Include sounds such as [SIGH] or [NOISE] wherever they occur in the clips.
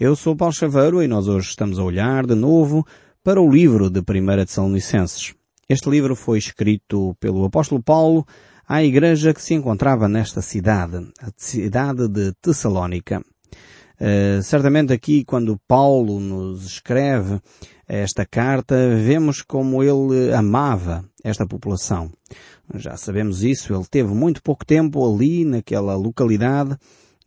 Eu sou Paulo Chaveiro e nós hoje estamos a olhar de novo para o livro de 1 de Tessalonicenses. Este livro foi escrito pelo apóstolo Paulo à igreja que se encontrava nesta cidade, a cidade de Tessalónica. Uh, certamente aqui quando Paulo nos escreve esta carta, vemos como ele amava esta população. Já sabemos isso, ele teve muito pouco tempo ali naquela localidade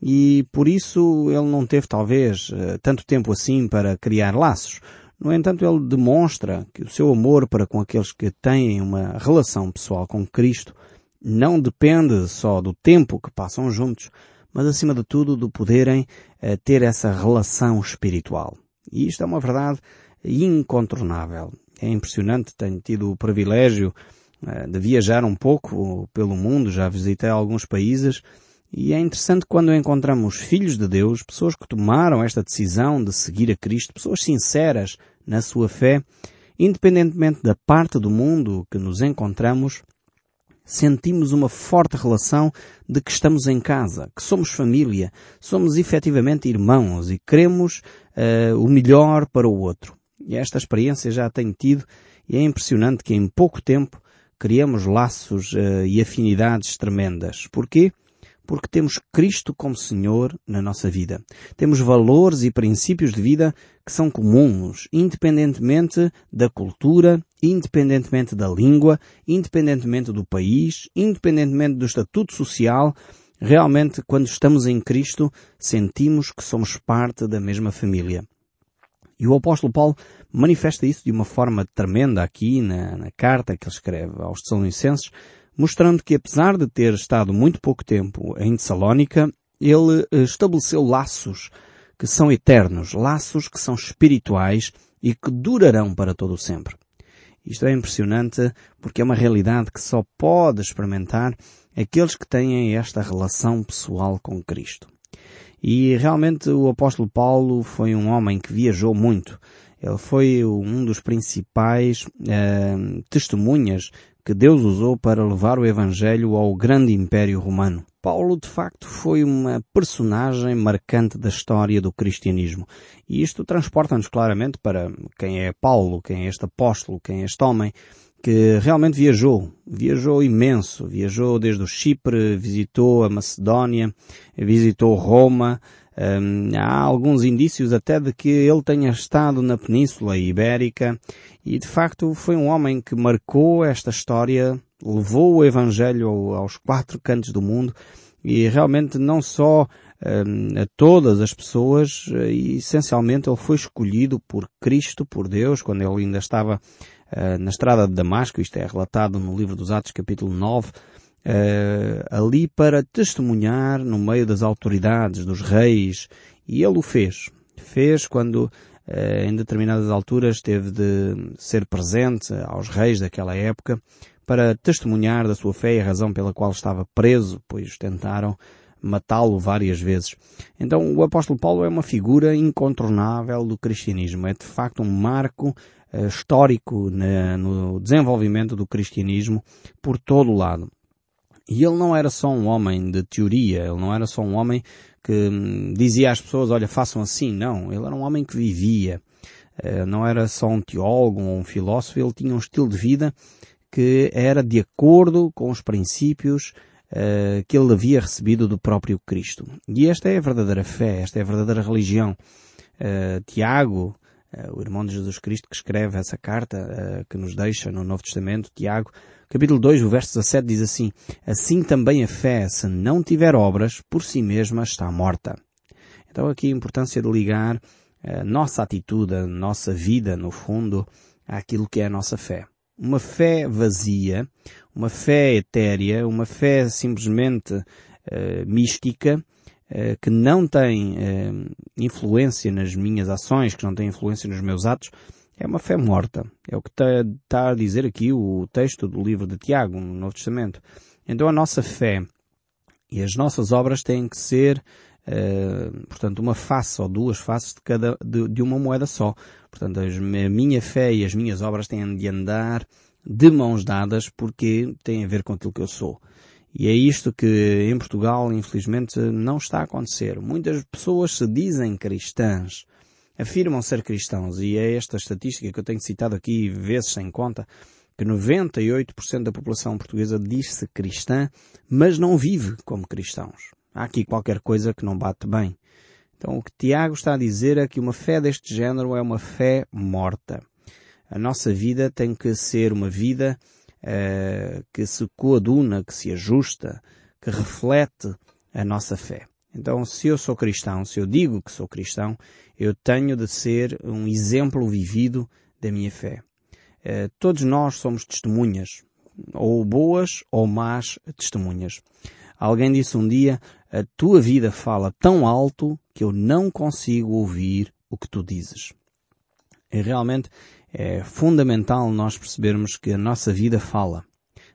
e por isso ele não teve talvez eh, tanto tempo assim para criar laços. No entanto, ele demonstra que o seu amor para com aqueles que têm uma relação pessoal com Cristo não depende só do tempo que passam juntos, mas acima de tudo do poderem eh, ter essa relação espiritual. E isto é uma verdade incontornável. É impressionante, tenho tido o privilégio eh, de viajar um pouco pelo mundo, já visitei alguns países e é interessante quando encontramos filhos de Deus, pessoas que tomaram esta decisão de seguir a Cristo, pessoas sinceras na sua fé, independentemente da parte do mundo que nos encontramos, sentimos uma forte relação de que estamos em casa, que somos família, somos efetivamente irmãos e queremos uh, o melhor para o outro. E esta experiência já tenho tido e é impressionante que em pouco tempo criamos laços uh, e afinidades tremendas. Porquê? Porque temos Cristo como Senhor na nossa vida. Temos valores e princípios de vida que são comuns, independentemente da cultura, independentemente da língua, independentemente do país, independentemente do estatuto social. Realmente, quando estamos em Cristo, sentimos que somos parte da mesma família. E o apóstolo Paulo manifesta isso de uma forma tremenda aqui na, na carta que ele escreve aos Tessalonicenses, mostrando que apesar de ter estado muito pouco tempo em Tessalónica, ele eh, estabeleceu laços que são eternos, laços que são espirituais e que durarão para todo o sempre. Isto é impressionante porque é uma realidade que só pode experimentar aqueles que têm esta relação pessoal com Cristo. E realmente o apóstolo Paulo foi um homem que viajou muito. Ele foi um dos principais eh, testemunhas que Deus usou para levar o Evangelho ao grande Império Romano. Paulo, de facto, foi uma personagem marcante da história do cristianismo. E isto transporta-nos claramente para quem é Paulo, quem é este apóstolo, quem é este homem, que realmente viajou, viajou imenso, viajou desde o Chipre, visitou a Macedónia, visitou Roma, um, há alguns indícios até de que ele tenha estado na Península Ibérica e de facto foi um homem que marcou esta história, levou o Evangelho aos quatro cantos do mundo e realmente não só um, a todas as pessoas, e essencialmente ele foi escolhido por Cristo, por Deus, quando ele ainda estava uh, na estrada de Damasco, isto é relatado no livro dos Atos capítulo 9, uh, ali para testemunhar no meio das autoridades, dos reis, e ele o fez. Fez quando uh, em determinadas alturas teve de ser presente aos reis daquela época para testemunhar da sua fé e a razão pela qual estava preso, pois tentaram matá-lo várias vezes. Então o apóstolo Paulo é uma figura incontornável do cristianismo. É de facto um marco uh, histórico na, no desenvolvimento do cristianismo por todo o lado. E ele não era só um homem de teoria, ele não era só um homem que hum, dizia às pessoas, olha, façam assim. Não, ele era um homem que vivia. Uh, não era só um teólogo ou um filósofo, ele tinha um estilo de vida que era de acordo com os princípios uh, que ele havia recebido do próprio Cristo. E esta é a verdadeira fé, esta é a verdadeira religião. Uh, Tiago, o irmão de Jesus Cristo que escreve essa carta que nos deixa no Novo Testamento, Tiago, Capítulo 2, o verso 17 diz assim, Assim também a fé, se não tiver obras, por si mesma está morta. Então aqui a importância de ligar a nossa atitude, a nossa vida, no fundo, àquilo que é a nossa fé. Uma fé vazia, uma fé etérea, uma fé simplesmente uh, mística, uh, que não tem influência nas minhas ações, que não tem influência nos meus atos, é uma fé morta. É o que está, está a dizer aqui o texto do livro de Tiago, no Novo Testamento. Então a nossa fé e as nossas obras têm que ser, uh, portanto, uma face ou duas faces de cada, de, de uma moeda só. Portanto, as, a minha fé e as minhas obras têm de andar de mãos dadas porque têm a ver com aquilo que eu sou. E é isto que em Portugal, infelizmente, não está a acontecer. Muitas pessoas se dizem cristãs, afirmam ser cristãos, e é esta estatística que eu tenho citado aqui vezes sem conta, que 98% da população portuguesa diz-se cristã, mas não vive como cristãos. Há aqui qualquer coisa que não bate bem. Então o que Tiago está a dizer é que uma fé deste género é uma fé morta. A nossa vida tem que ser uma vida uh, que se coaduna, que se ajusta, que reflete a nossa fé. Então, se eu sou cristão, se eu digo que sou cristão, eu tenho de ser um exemplo vivido da minha fé. Uh, todos nós somos testemunhas, ou boas ou más testemunhas. Alguém disse um dia, a tua vida fala tão alto que eu não consigo ouvir o que tu dizes. E realmente é fundamental nós percebermos que a nossa vida fala.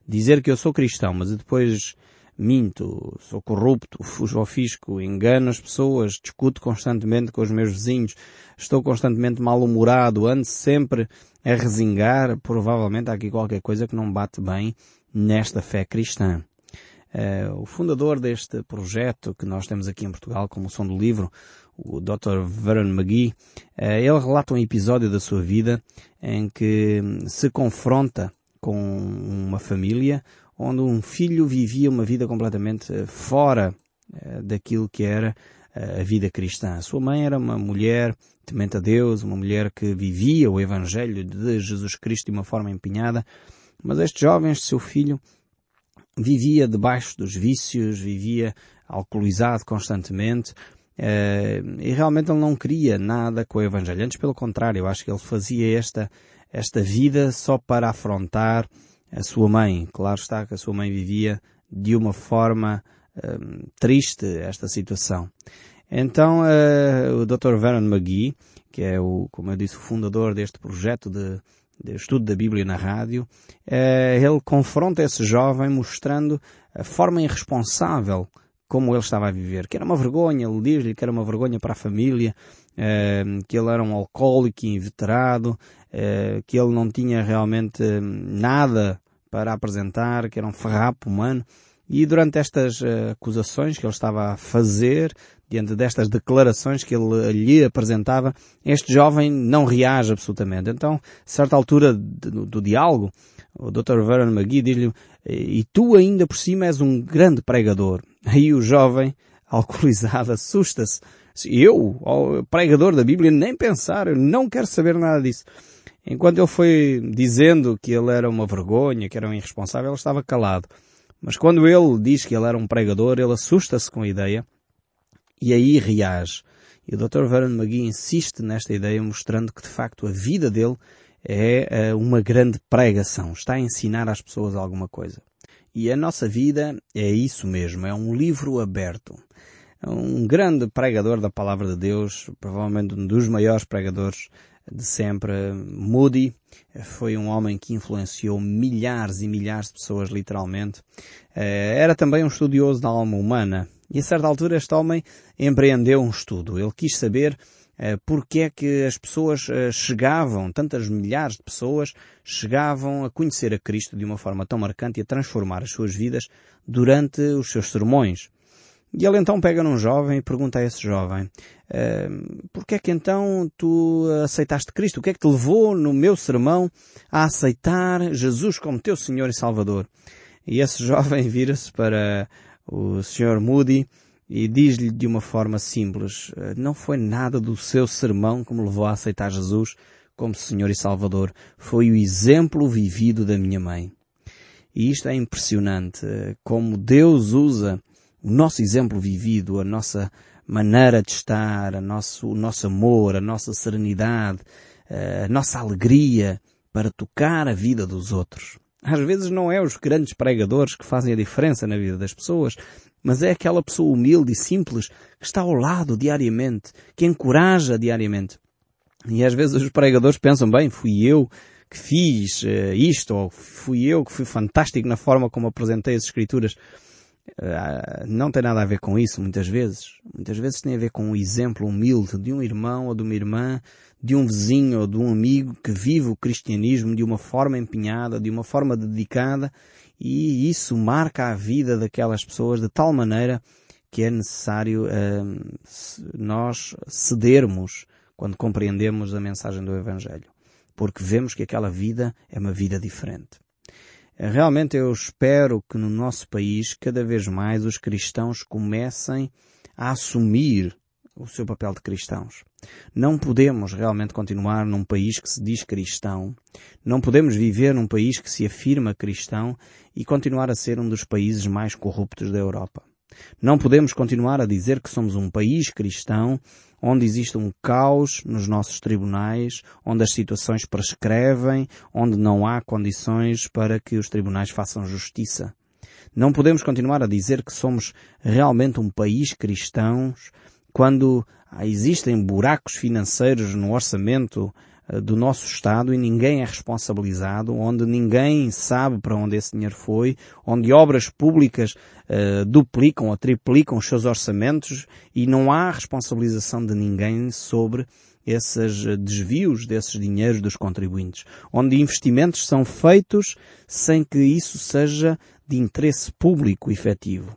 Dizer que eu sou cristão, mas depois minto, sou corrupto, fujo ao fisco, engano as pessoas, discuto constantemente com os meus vizinhos, estou constantemente mal-humorado, ando sempre a resingar, provavelmente há aqui qualquer coisa que não bate bem nesta fé cristã. Uh, o fundador deste projeto que nós temos aqui em Portugal, como som do livro, o Dr. Vernon McGee, eh, ele relata um episódio da sua vida em que se confronta com uma família onde um filho vivia uma vida completamente eh, fora eh, daquilo que era a vida cristã. A sua mãe era uma mulher temente a Deus, uma mulher que vivia o Evangelho de Jesus Cristo de uma forma empenhada, mas este jovem, este seu filho, vivia debaixo dos vícios, vivia alcoolizado constantemente, e realmente ele não queria nada com o Evangelho. Antes, pelo contrário, eu acho que ele fazia esta, esta vida só para afrontar a sua mãe. Claro está que a sua mãe vivia de uma forma uh, triste esta situação. Então, uh, o Dr. Vernon McGee, que é o, como eu disse, o fundador deste projeto de, de estudo da Bíblia na rádio, ele confronta esse jovem mostrando a forma irresponsável como ele estava a viver, que era uma vergonha, ele diz-lhe que era uma vergonha para a família, que ele era um alcoólico inveterado, eh, que ele não tinha realmente nada para apresentar, que era um farrapo humano. E durante estas eh, acusações que ele estava a fazer, diante destas declarações que ele lhe apresentava, este jovem não reage absolutamente. Então, a certa altura do, do diálogo, o Dr. Vernon McGee diz-lhe, e tu ainda por cima és um grande pregador. Aí [LAUGHS] o jovem, alcoolizado, assusta-se. Eu, pregador da Bíblia, nem pensar, eu não quero saber nada disso. Enquanto ele foi dizendo que ele era uma vergonha, que era um irresponsável, ele estava calado. Mas quando ele diz que ele era um pregador, ele assusta-se com a ideia e aí reage. E o Dr. Vernon McGee insiste nesta ideia, mostrando que de facto a vida dele é eh, uma grande pregação. Está a ensinar às pessoas alguma coisa. E a nossa vida é isso mesmo, é um livro aberto. Um grande pregador da palavra de Deus, provavelmente um dos maiores pregadores de sempre, Moody, foi um homem que influenciou milhares e milhares de pessoas, literalmente. Eh, era também um estudioso da alma humana. E a certa altura este homem empreendeu um estudo. Ele quis saber eh, porque é que as pessoas eh, chegavam, tantas milhares de pessoas, chegavam a conhecer a Cristo de uma forma tão marcante e a transformar as suas vidas durante os seus sermões. E ele então pega num jovem e pergunta a esse jovem, uh, porquê é que então tu aceitaste Cristo? O que é que te levou no meu sermão a aceitar Jesus como teu Senhor e Salvador? E esse [LAUGHS] jovem vira-se para o Sr. Moody e diz-lhe de uma forma simples, eh, não foi nada do seu sermão que me levou a aceitar Jesus como Senhor e Salvador, foi o exemplo vivido da minha mãe. E isto é impressionante, como Deus usa o nosso exemplo vivido, a nossa maneira de estar, a nosso, o nosso amor, a nossa serenidade, eh, a nossa alegria para tocar a vida dos outros. Às vezes não é os grandes pregadores que fazem a diferença na vida das pessoas, mas é aquela pessoa humilde e simples que está ao lado diariamente, que encoraja diariamente. E às vezes os pregadores pensam, bem, fui eu que fiz uh, isto, ou fui eu que fui fantástico na forma como apresentei as escrituras. Uh, não tem nada a ver com isso, muitas vezes. Muitas vezes tem a ver com um exemplo humilde de um irmão ou de uma irmã, de um vizinho ou de um amigo que vive o cristianismo de uma forma empenhada, de uma forma dedicada e isso marca a vida daquelas pessoas de tal maneira que é necessário uh, nós cedermos quando compreendemos a mensagem do Evangelho, porque vemos que aquela vida é uma vida diferente. Realmente eu espero que no nosso país cada vez mais os cristãos comecem a assumir o seu papel de cristãos. Não podemos realmente continuar num país que se diz cristão, não podemos viver num país que se afirma cristão e continuar a ser um dos países mais corruptos da Europa. Não podemos continuar a dizer que somos um país cristão onde existe um caos nos nossos tribunais, onde as situações prescrevem, onde não há condições para que os tribunais façam justiça. Não podemos continuar a dizer que somos realmente um país cristão quando existem buracos financeiros no orçamento do nosso Estado e ninguém é responsabilizado, onde ninguém sabe para onde esse dinheiro foi, onde obras públicas uh, duplicam ou triplicam os seus orçamentos e não há responsabilização de ninguém sobre esses desvios desses dinheiros dos contribuintes, onde investimentos são feitos sem que isso seja de interesse público efetivo.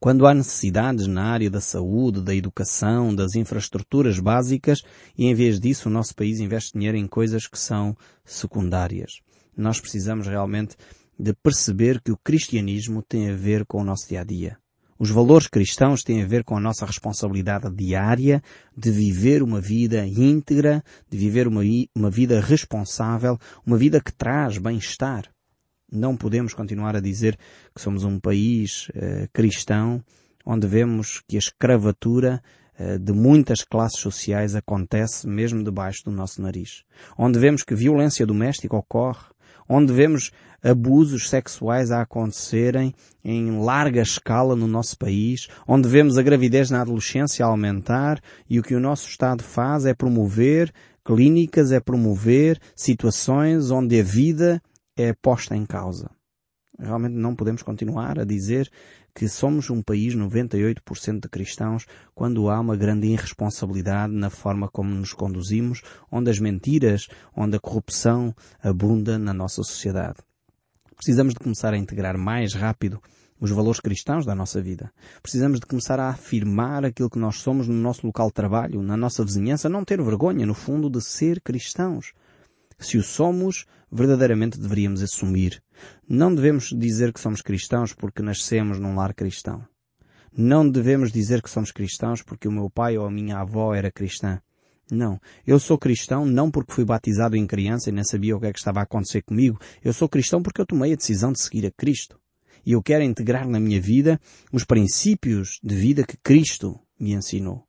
Quando há necessidades na área da saúde, da educação, das infraestruturas básicas, e em vez disso o nosso país investe dinheiro em coisas que são secundárias. Nós precisamos realmente de perceber que o cristianismo tem a ver com o nosso dia a dia. Os valores cristãos têm a ver com a nossa responsabilidade diária de viver uma vida íntegra, de viver uma, uma vida responsável, uma vida que traz bem-estar. Não podemos continuar a dizer que somos um país uh, cristão onde vemos que a escravatura uh, de muitas classes sociais acontece mesmo debaixo do nosso nariz. Onde vemos que violência doméstica ocorre, onde vemos abusos sexuais a acontecerem em larga escala no nosso país, onde vemos a gravidez na adolescência aumentar e o que o nosso Estado faz é promover clínicas, é promover situações onde a vida é posta em causa. Realmente não podemos continuar a dizer que somos um país 98% de cristãos quando há uma grande irresponsabilidade na forma como nos conduzimos, onde as mentiras, onde a corrupção abunda na nossa sociedade. Precisamos de começar a integrar mais rápido os valores cristãos da nossa vida. Precisamos de começar a afirmar aquilo que nós somos no nosso local de trabalho, na nossa vizinhança, não ter vergonha, no fundo, de ser cristãos. Se o somos, verdadeiramente deveríamos assumir. Não devemos dizer que somos cristãos porque nascemos num lar cristão. Não devemos dizer que somos cristãos porque o meu pai ou a minha avó era cristã. Não. Eu sou cristão não porque fui batizado em criança e nem sabia o que é que estava a acontecer comigo. Eu sou cristão porque eu tomei a decisão de seguir a Cristo. E eu quero integrar na minha vida os princípios de vida que Cristo me ensinou.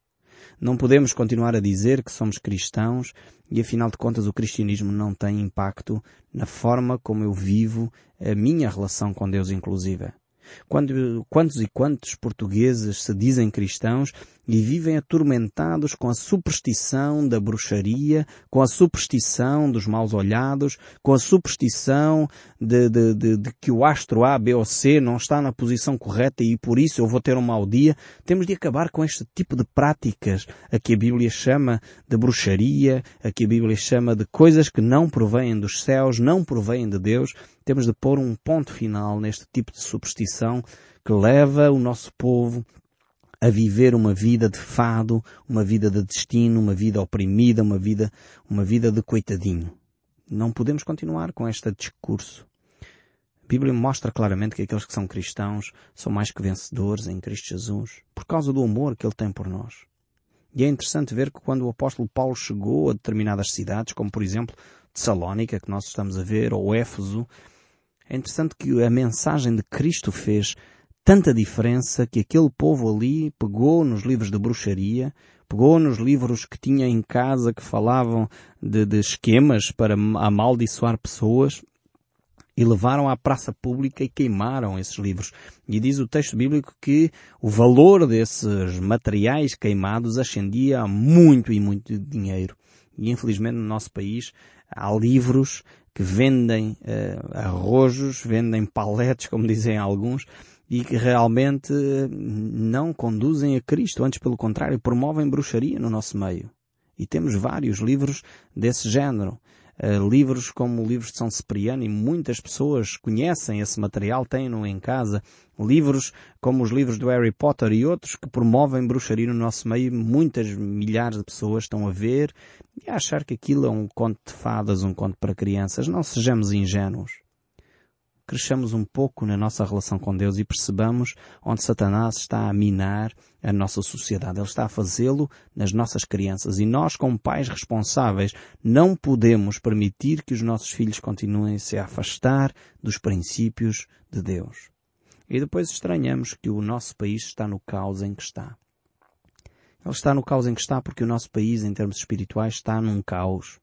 Não podemos continuar a dizer que somos cristãos e afinal de contas o cristianismo não tem impacto na forma como eu vivo a minha relação com Deus inclusive. Quando, quantos e quantos portugueses se dizem cristãos e vivem atormentados com a superstição da bruxaria, com a superstição dos maus olhados, com a superstição de, de, de, de, que o astro A, B ou C não está na posição correta e por isso eu vou ter um mau dia. Temos de acabar com este tipo de práticas, a que a Bíblia chama de bruxaria, a que a Bíblia chama de coisas que não provêm dos céus, não provêm de Deus. Temos de pôr um ponto final neste tipo de superstição que leva o nosso povo a viver uma vida de fado, uma vida de destino, uma vida oprimida, uma vida, uma vida de coitadinho. Não podemos continuar com este discurso. A Bíblia mostra claramente que aqueles que são cristãos são mais que vencedores em Cristo Jesus, por causa do amor que Ele tem por nós. E é interessante ver que quando o apóstolo Paulo chegou a determinadas cidades, como por exemplo Tessalónica, que nós estamos a ver, ou Éfeso, é interessante que a mensagem de Cristo fez tanta diferença que aquele povo ali pegou nos livros de bruxaria, pegou nos livros que tinha em casa que falavam de, de esquemas para amaldiçoar pessoas e levaram à praça pública e queimaram esses livros. E diz o texto bíblico que o valor desses materiais queimados ascendia a muito e muito dinheiro. E infelizmente no nosso país há livros que vendem uh, arrojos, vendem paletes, como [LAUGHS] dizem alguns, e que realmente não conduzem a Cristo, antes pelo contrário, promovem bruxaria no nosso meio. E temos vários livros desse género. Uh, livros como livros de São Cipriano e muitas pessoas conhecem esse material, têm-no em casa. Livros como os livros do Harry Potter e outros que promovem bruxaria no nosso meio, muitas milhares de pessoas estão a ver e a achar que aquilo é um conto de fadas, um conto para crianças. Não sejamos ingênuos cresçamos um pouco na nossa relação com Deus e percebamos onde Satanás está a minar a nossa sociedade. Ele está a fazê-lo nas nossas crianças. E nós, como pais responsáveis, não podemos permitir que os nossos filhos continuem a se afastar dos princípios de Deus. E depois estranhamos que o nosso país está no caos em que está. Ele está no caos em que está porque o nosso país, em termos espirituais, está num caos.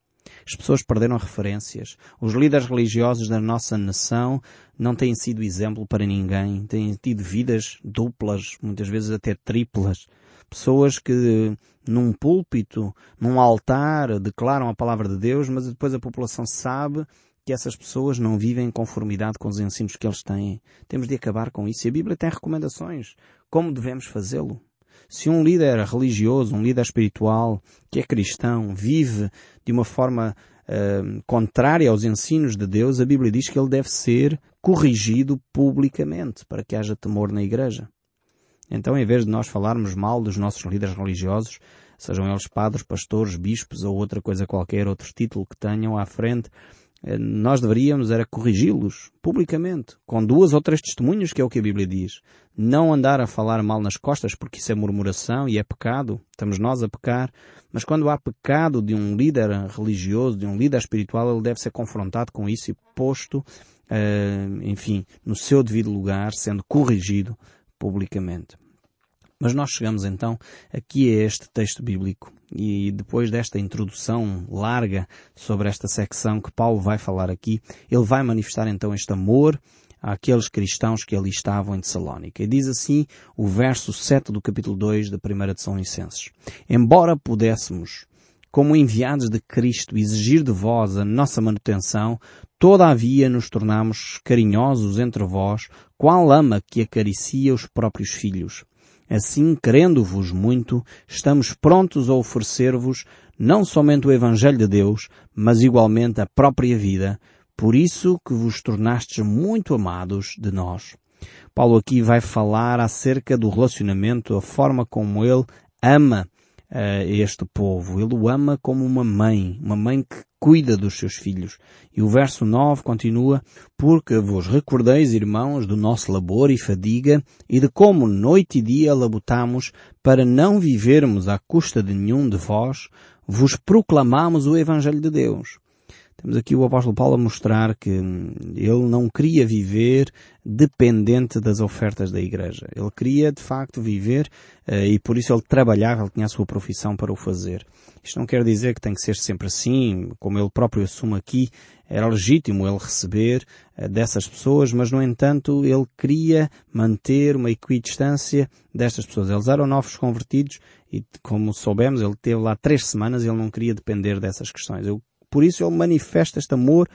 As pessoas perderam referências. Os líderes religiosos da nossa nação não têm sido exemplo para ninguém. Têm tido vidas duplas, muitas vezes até triplas. Pessoas que num púlpito, num altar, declaram a palavra de Deus, mas depois a população sabe que essas pessoas não vivem em conformidade com os ensinos que eles têm. Temos de acabar com isso. E a Bíblia tem recomendações. Como devemos fazê-lo? Se um líder religioso, um líder espiritual, que é cristão, vive de uma forma uh, contrária aos ensinos de Deus, a Bíblia diz que ele deve ser corrigido publicamente para que haja temor na igreja. Então, em vez de nós falarmos mal dos nossos líderes religiosos, sejam eles padres, pastores, bispos ou outra coisa qualquer, outro título que tenham à frente, nós deveríamos era corrigi-los publicamente, com duas ou três testemunhas, que é o que a Bíblia diz. Não andar a falar mal nas costas, porque isso é murmuração e é pecado. Estamos nós a pecar. Mas quando há pecado de um líder religioso, de um líder espiritual, ele deve ser confrontado com isso e posto, uh, enfim, no seu devido lugar, sendo corrigido publicamente. Mas nós chegamos então aqui a este texto bíblico e depois desta introdução larga sobre esta secção que Paulo vai falar aqui, ele vai manifestar então este amor àqueles cristãos que ali estavam em Tessalónica. E diz assim o verso 7 do capítulo 2 da primeira de São Licenses. Embora pudéssemos, como enviados de Cristo, exigir de vós a nossa manutenção, todavia nos tornamos carinhosos entre vós, qual ama que acaricia os próprios filhos. Assim, querendo-vos muito, estamos prontos a oferecer-vos não somente o Evangelho de Deus, mas igualmente a própria vida, por isso que vos tornastes muito amados de nós. Paulo aqui vai falar acerca do relacionamento, a forma como ele ama uh, este povo. Ele o ama como uma mãe, uma mãe que cuida dos seus filhos. E o verso 9 continua, porque vos recordeis, irmãos, do nosso labor e fadiga e de como noite e dia labutamos para não vivermos à custa de nenhum de vós, vos proclamamos o Evangelho de Deus. Temos aqui o apóstolo Paulo a mostrar que ele não queria viver dependente das ofertas da igreja. Ele queria, de facto, viver uh, e por isso ele trabalhava, ele tinha a sua profissão para o fazer. Isto não quer dizer que tem que ser sempre assim, como ele próprio assume aqui, era legítimo ele receber uh, dessas pessoas, mas no entanto ele queria manter uma equidistância destas pessoas. Eles eram novos convertidos e, como soubemos, ele teve lá três semanas e ele não queria depender dessas questões. Eu por isso ele manifesta este amor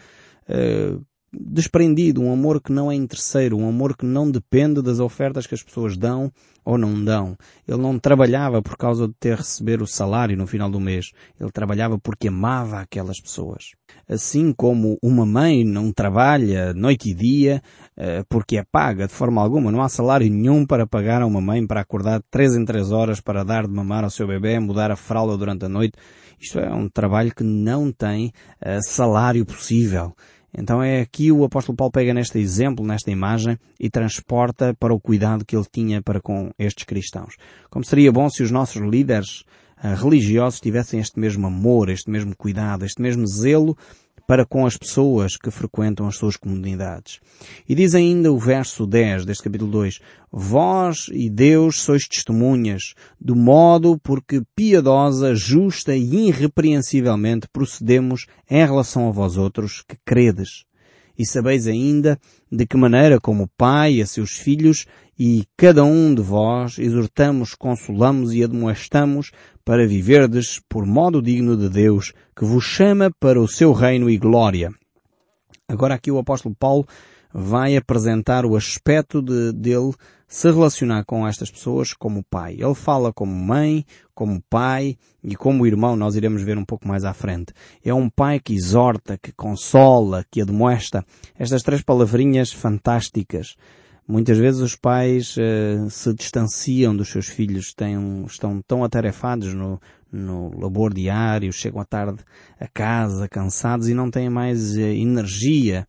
uh, desprendido, um amor que não é interesseiro, um amor que não depende das ofertas que as pessoas dão ou não dão. Ele não trabalhava por causa de ter receber o salário no final do mês. Ele trabalhava porque amava aquelas pessoas. Assim como uma mãe não trabalha noite e dia uh, porque é paga de forma alguma. Não há salário nenhum para pagar a uma mãe para acordar três em três horas para dar de mamar ao seu bebê, mudar a fralda durante a noite isto é um trabalho que não tem uh, salário possível. Então é aqui o apóstolo Paulo pega neste exemplo, nesta imagem, e transporta para o cuidado que ele tinha para com estes cristãos. Como seria bom se os nossos líderes uh, religiosos tivessem este mesmo amor, este mesmo cuidado, este mesmo zelo para com as pessoas que frequentam as suas comunidades. E diz ainda o verso 10 deste capítulo 2, Vós e Deus sois testemunhas, do modo porque piedosa, justa e irrepreensivelmente procedemos em relação a vós outros que credes. E sabeis ainda de que maneira como o Pai a seus filhos e cada um de vós exortamos, consolamos e admoestamos para viverdes por modo digno de Deus, que vos chama para o seu reino e glória. Agora aqui o apóstolo Paulo vai apresentar o aspecto de, dele se relacionar com estas pessoas como pai. Ele fala como mãe, como pai e como irmão, nós iremos ver um pouco mais à frente. É um pai que exorta, que consola, que admoesta. Estas três palavrinhas fantásticas. Muitas vezes os pais uh, se distanciam dos seus filhos, têm, estão tão atarefados no, no labor diário, chegam à tarde a casa cansados e não têm mais uh, energia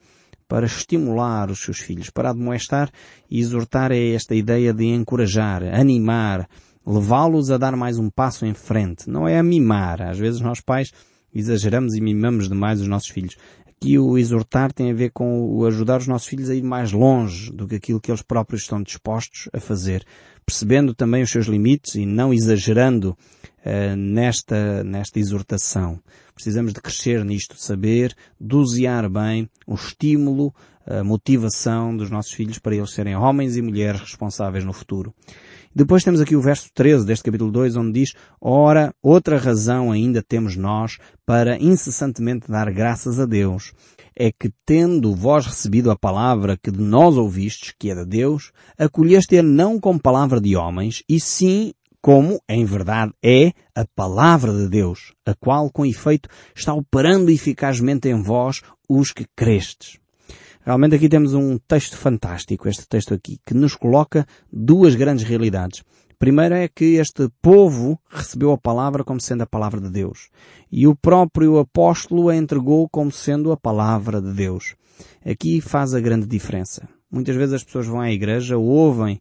para estimular os seus filhos, para admoestar e exortar é esta ideia de encorajar, animar, levá-los a dar mais um passo em frente. Não é a mimar. Às vezes nós pais exageramos e mimamos demais os nossos filhos. Aqui o exortar tem a ver com o ajudar os nossos filhos a ir mais longe do que aquilo que eles próprios estão dispostos a fazer, percebendo também os seus limites e não exagerando uh, nesta, nesta exortação. Precisamos de crescer nisto, saber dosear bem o estímulo, a motivação dos nossos filhos para eles serem homens e mulheres responsáveis no futuro. Depois temos aqui o verso 13 deste capítulo 2, onde diz, Ora, outra razão ainda temos nós para incessantemente dar graças a Deus, é que tendo vós recebido a palavra que de nós ouvistes, que é de Deus, acolheste-a não como palavra de homens, e sim como, em verdade, é a palavra de Deus, a qual, com efeito, está operando eficazmente em vós os que crestes. Realmente aqui temos um texto fantástico, este texto aqui, que nos coloca duas grandes realidades. Primeiro é que este povo recebeu a palavra como sendo a palavra de Deus. E o próprio apóstolo a entregou como sendo a palavra de Deus. Aqui faz a grande diferença. Muitas vezes as pessoas vão à igreja, ouvem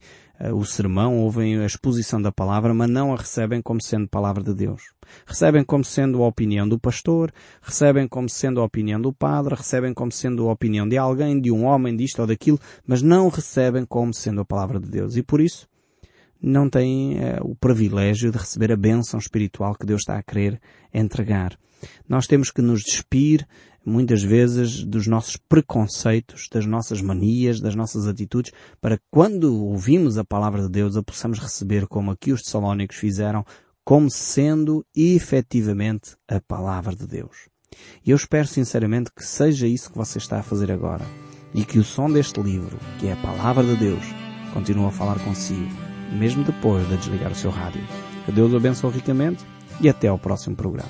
o sermão, ouvem a exposição da palavra, mas não a recebem como sendo palavra de Deus. Recebem como sendo a opinião do pastor, recebem como sendo a opinião do padre, recebem como sendo a opinião de alguém, de um homem, disto ou daquilo, mas não recebem como sendo a palavra de Deus. E por isso, não têm uh, o privilégio de receber a bênção espiritual que Deus está a querer entregar. Nós temos que nos despir muitas vezes dos nossos preconceitos, das nossas manias, das nossas atitudes, para quando ouvimos a palavra de Deus a possamos receber como aqui os Tessalónicos fizeram, como sendo efetivamente a palavra de Deus. E eu espero sinceramente que seja isso que você está a fazer agora. E que o som deste livro, que é a palavra de Deus, continue a falar consigo, mesmo depois de desligar o seu rádio. Que Deus o abençoe ricamente e até ao próximo programa.